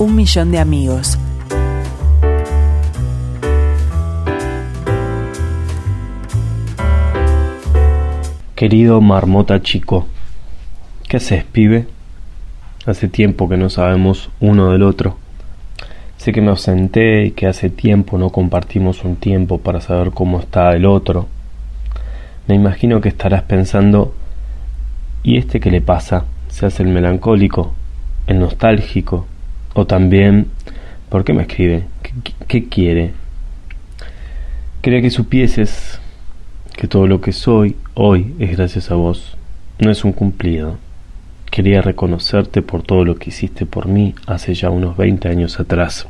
un millón de amigos. Querido marmota chico, ¿qué haces, pibe? Hace tiempo que no sabemos uno del otro. Sé que me ausenté y que hace tiempo no compartimos un tiempo para saber cómo está el otro. Me imagino que estarás pensando, ¿y este qué le pasa? ¿Se hace el melancólico? ¿El nostálgico? ¿O también, ¿por qué me escribe? ¿Qué, quiere? Quería que supieses que todo lo que soy hoy es gracias a vos. No es un cumplido. Quería reconocerte por todo lo que hiciste por mí hace ya unos 20 años atrás.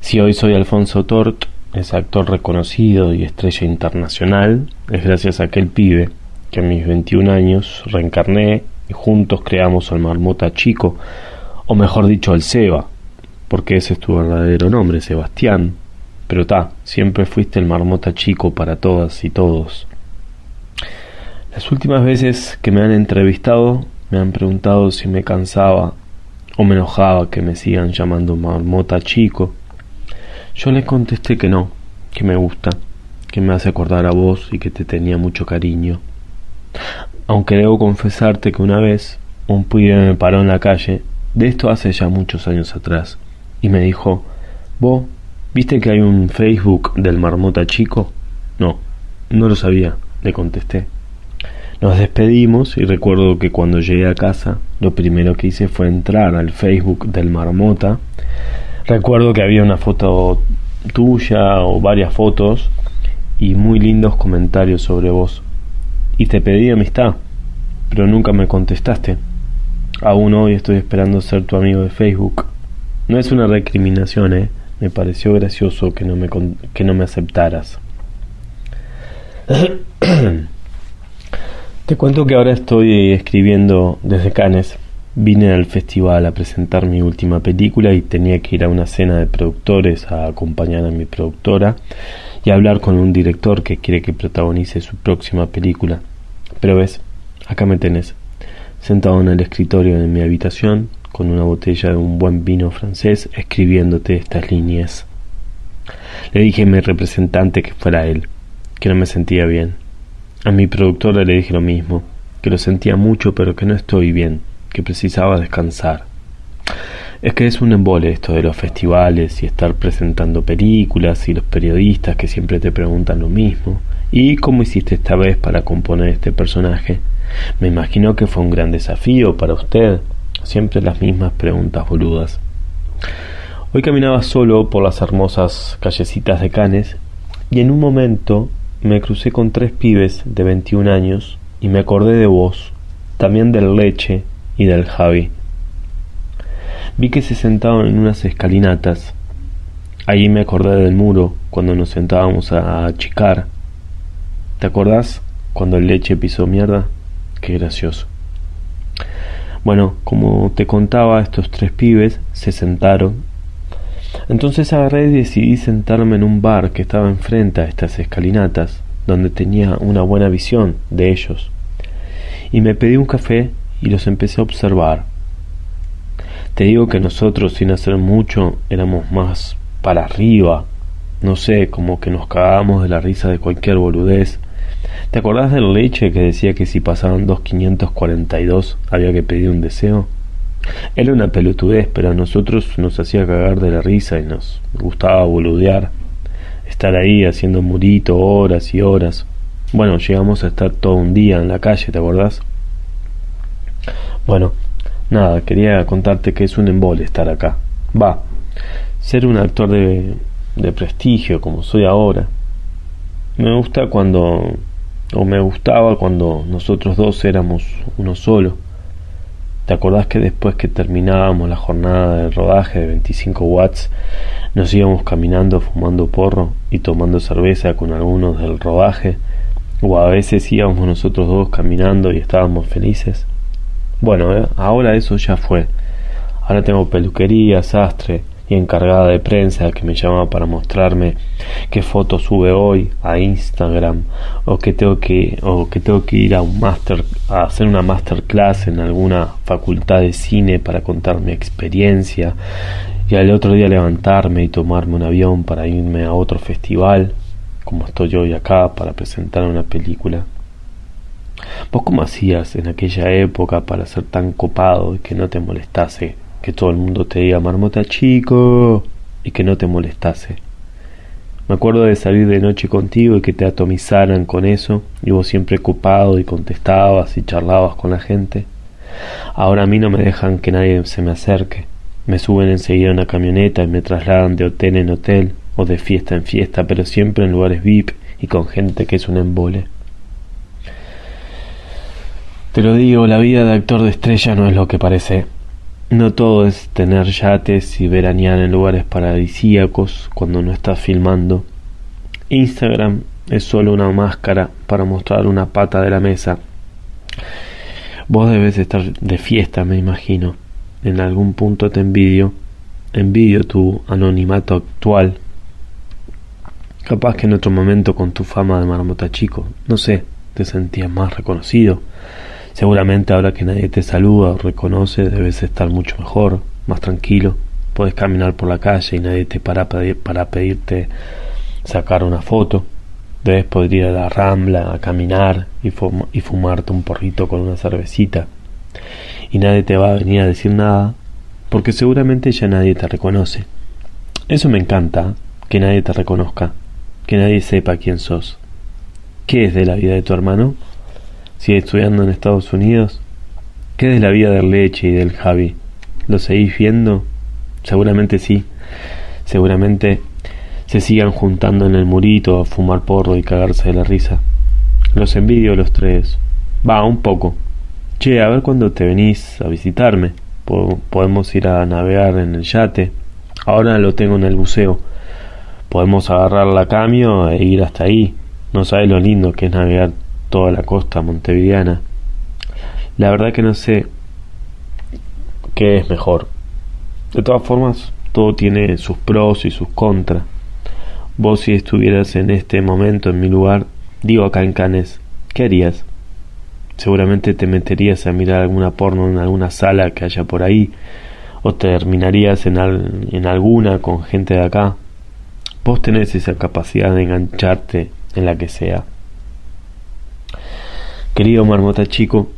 Si hoy soy Alfonso Tort, ese actor reconocido y estrella internacional, es gracias a aquel pibe que a mis 21 años reencarné y juntos creamos al Marmota Chico, o mejor dicho al Seba, porque ese es tu verdadero nombre, Sebastián, pero ta, siempre fuiste el marmota chico para todas y todos. Las últimas veces que me han entrevistado me han preguntado si me cansaba o me enojaba que me sigan llamando marmota chico. Yo les contesté que no, que me gusta, que me hace acordar a vos y que te tenía mucho cariño. Aunque debo confesarte que una vez un pibe me paró en la calle, de esto hace ya muchos años atrás, y me dijo, vos ¿Viste que hay un Facebook del Marmota Chico? No, no lo sabía, le contesté. Nos despedimos y recuerdo que cuando llegué a casa lo primero que hice fue entrar al Facebook del Marmota. Recuerdo que había una foto tuya o varias fotos y muy lindos comentarios sobre vos. Y te pedí amistad, pero nunca me contestaste. Aún hoy estoy esperando ser tu amigo de Facebook. No es una recriminación, ¿eh? Me pareció gracioso que no me, que no me aceptaras. Te cuento que ahora estoy escribiendo desde Cannes. Vine al festival a presentar mi última película y tenía que ir a una cena de productores a acompañar a mi productora y hablar con un director que quiere que protagonice su próxima película. Pero ves, acá me tenés, sentado en el escritorio de mi habitación, con una botella de un buen vino francés escribiéndote estas líneas. Le dije a mi representante que fuera él, que no me sentía bien. A mi productora le dije lo mismo, que lo sentía mucho pero que no estoy bien, que precisaba descansar. Es que es un embole esto de los festivales y estar presentando películas y los periodistas que siempre te preguntan lo mismo. ¿Y cómo hiciste esta vez para componer este personaje? Me imagino que fue un gran desafío para usted. Siempre las mismas preguntas boludas. Hoy caminaba solo por las hermosas callecitas de Canes y en un momento me crucé con tres pibes de 21 años y me acordé de vos, también del Leche y del Javi. Vi que se sentaban en unas escalinatas. Allí me acordé del muro cuando nos sentábamos a achicar. ¿Te acordás cuando el Leche pisó mierda? Qué gracioso. Bueno, como te contaba, estos tres pibes se sentaron. Entonces agarré y decidí sentarme en un bar que estaba enfrente a estas escalinatas, donde tenía una buena visión de ellos. Y me pedí un café y los empecé a observar. Te digo que nosotros, sin hacer mucho, éramos más para arriba. No sé, como que nos cagábamos de la risa de cualquier boludez ¿Te acordás del leche que decía que si pasaban 2542 había que pedir un deseo? Era una pelotudez, pero a nosotros nos hacía cagar de la risa y nos gustaba boludear. Estar ahí haciendo murito horas y horas. Bueno, llegamos a estar todo un día en la calle, ¿te acordás? Bueno, nada, quería contarte que es un embole estar acá. Va, ser un actor de, de prestigio como soy ahora. Me gusta cuando o me gustaba cuando nosotros dos éramos uno solo. ¿Te acordás que después que terminábamos la jornada de rodaje de 25 watts, nos íbamos caminando fumando porro y tomando cerveza con algunos del rodaje? O a veces íbamos nosotros dos caminando y estábamos felices. Bueno, eh, ahora eso ya fue. Ahora tengo peluquería, sastre, y encargada de prensa que me llamaba para mostrarme qué foto sube hoy a Instagram o que tengo que o que tengo que ir a un máster a hacer una masterclass en alguna facultad de cine para contar mi experiencia y al otro día levantarme y tomarme un avión para irme a otro festival como estoy hoy acá para presentar una película. ¿Vos cómo hacías en aquella época para ser tan copado y que no te molestase que todo el mundo te diga marmota chico y que no te molestase? Me acuerdo de salir de noche contigo y que te atomizaran con eso y vos siempre copado y contestabas y charlabas con la gente. Ahora a mí no me dejan que nadie se me acerque. Me suben enseguida a una camioneta y me trasladan de hotel en hotel o de fiesta en fiesta, pero siempre en lugares VIP y con gente que es un embole. Te lo digo, la vida de actor de estrella no es lo que parece. No todo es tener yates y veranear en lugares paradisíacos cuando no estás filmando. Instagram es solo una máscara para mostrar una pata de la mesa. Vos debes estar de fiesta, me imagino. En algún punto te envidio. Envidio tu anonimato actual. Capaz que en otro momento con tu fama de marmota chico, no sé, te sentías más reconocido. Seguramente ahora que nadie te saluda o reconoce debes estar mucho mejor, más tranquilo. Puedes caminar por la calle y nadie te para para pedirte sacar una foto. Debes poder ir a la rambla a caminar y, y fumarte un porrito con una cervecita. Y nadie te va a venir a decir nada porque seguramente ya nadie te reconoce. Eso me encanta, que nadie te reconozca, que nadie sepa quién sos. ¿Qué es de la vida de tu hermano? ¿Sigue estudiando en Estados Unidos? ¿Qué es la vida del Leche y del Javi? ¿Lo seguís viendo? Seguramente sí. Seguramente se sigan juntando en el murito a fumar porro y cagarse de la risa. Los envidio los tres. Va, un poco. Che, a ver cuándo te venís a visitarme. podemos ir a navegar en el yate. Ahora lo tengo en el buceo. Podemos agarrar la cambio e ir hasta ahí. No sabes lo lindo que es navegar toda la costa montevideana. La verdad que no sé qué es mejor. De todas formas, todo tiene sus pros y sus contras. Vos si estuvieras en este momento en mi lugar, digo acá en Canes, ¿qué harías? Seguramente te meterías a mirar alguna porno en alguna sala que haya por ahí, o terminarías en, en alguna con gente de acá. Vos tenés esa capacidad de engancharte en la que sea. Querido Marmota Chico,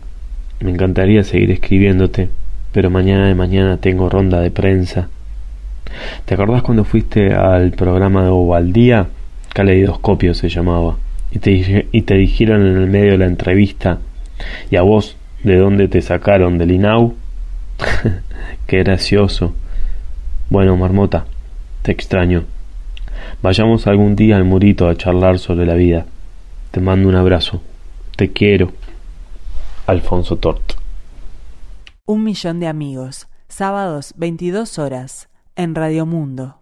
me encantaría seguir escribiéndote, pero mañana de mañana tengo ronda de prensa. ¿Te acordás cuando fuiste al programa de Ovaldía? Caleidoscopio se llamaba. Y te, y te dijeron en el medio de la entrevista, ¿y a vos de dónde te sacaron? ¿Del INAU? Qué gracioso. Bueno, Marmota, te extraño. Vayamos algún día al murito a charlar sobre la vida. Te mando un abrazo. Te quiero. Alfonso Tort. Un millón de amigos. Sábados, 22 horas. En Radio Mundo.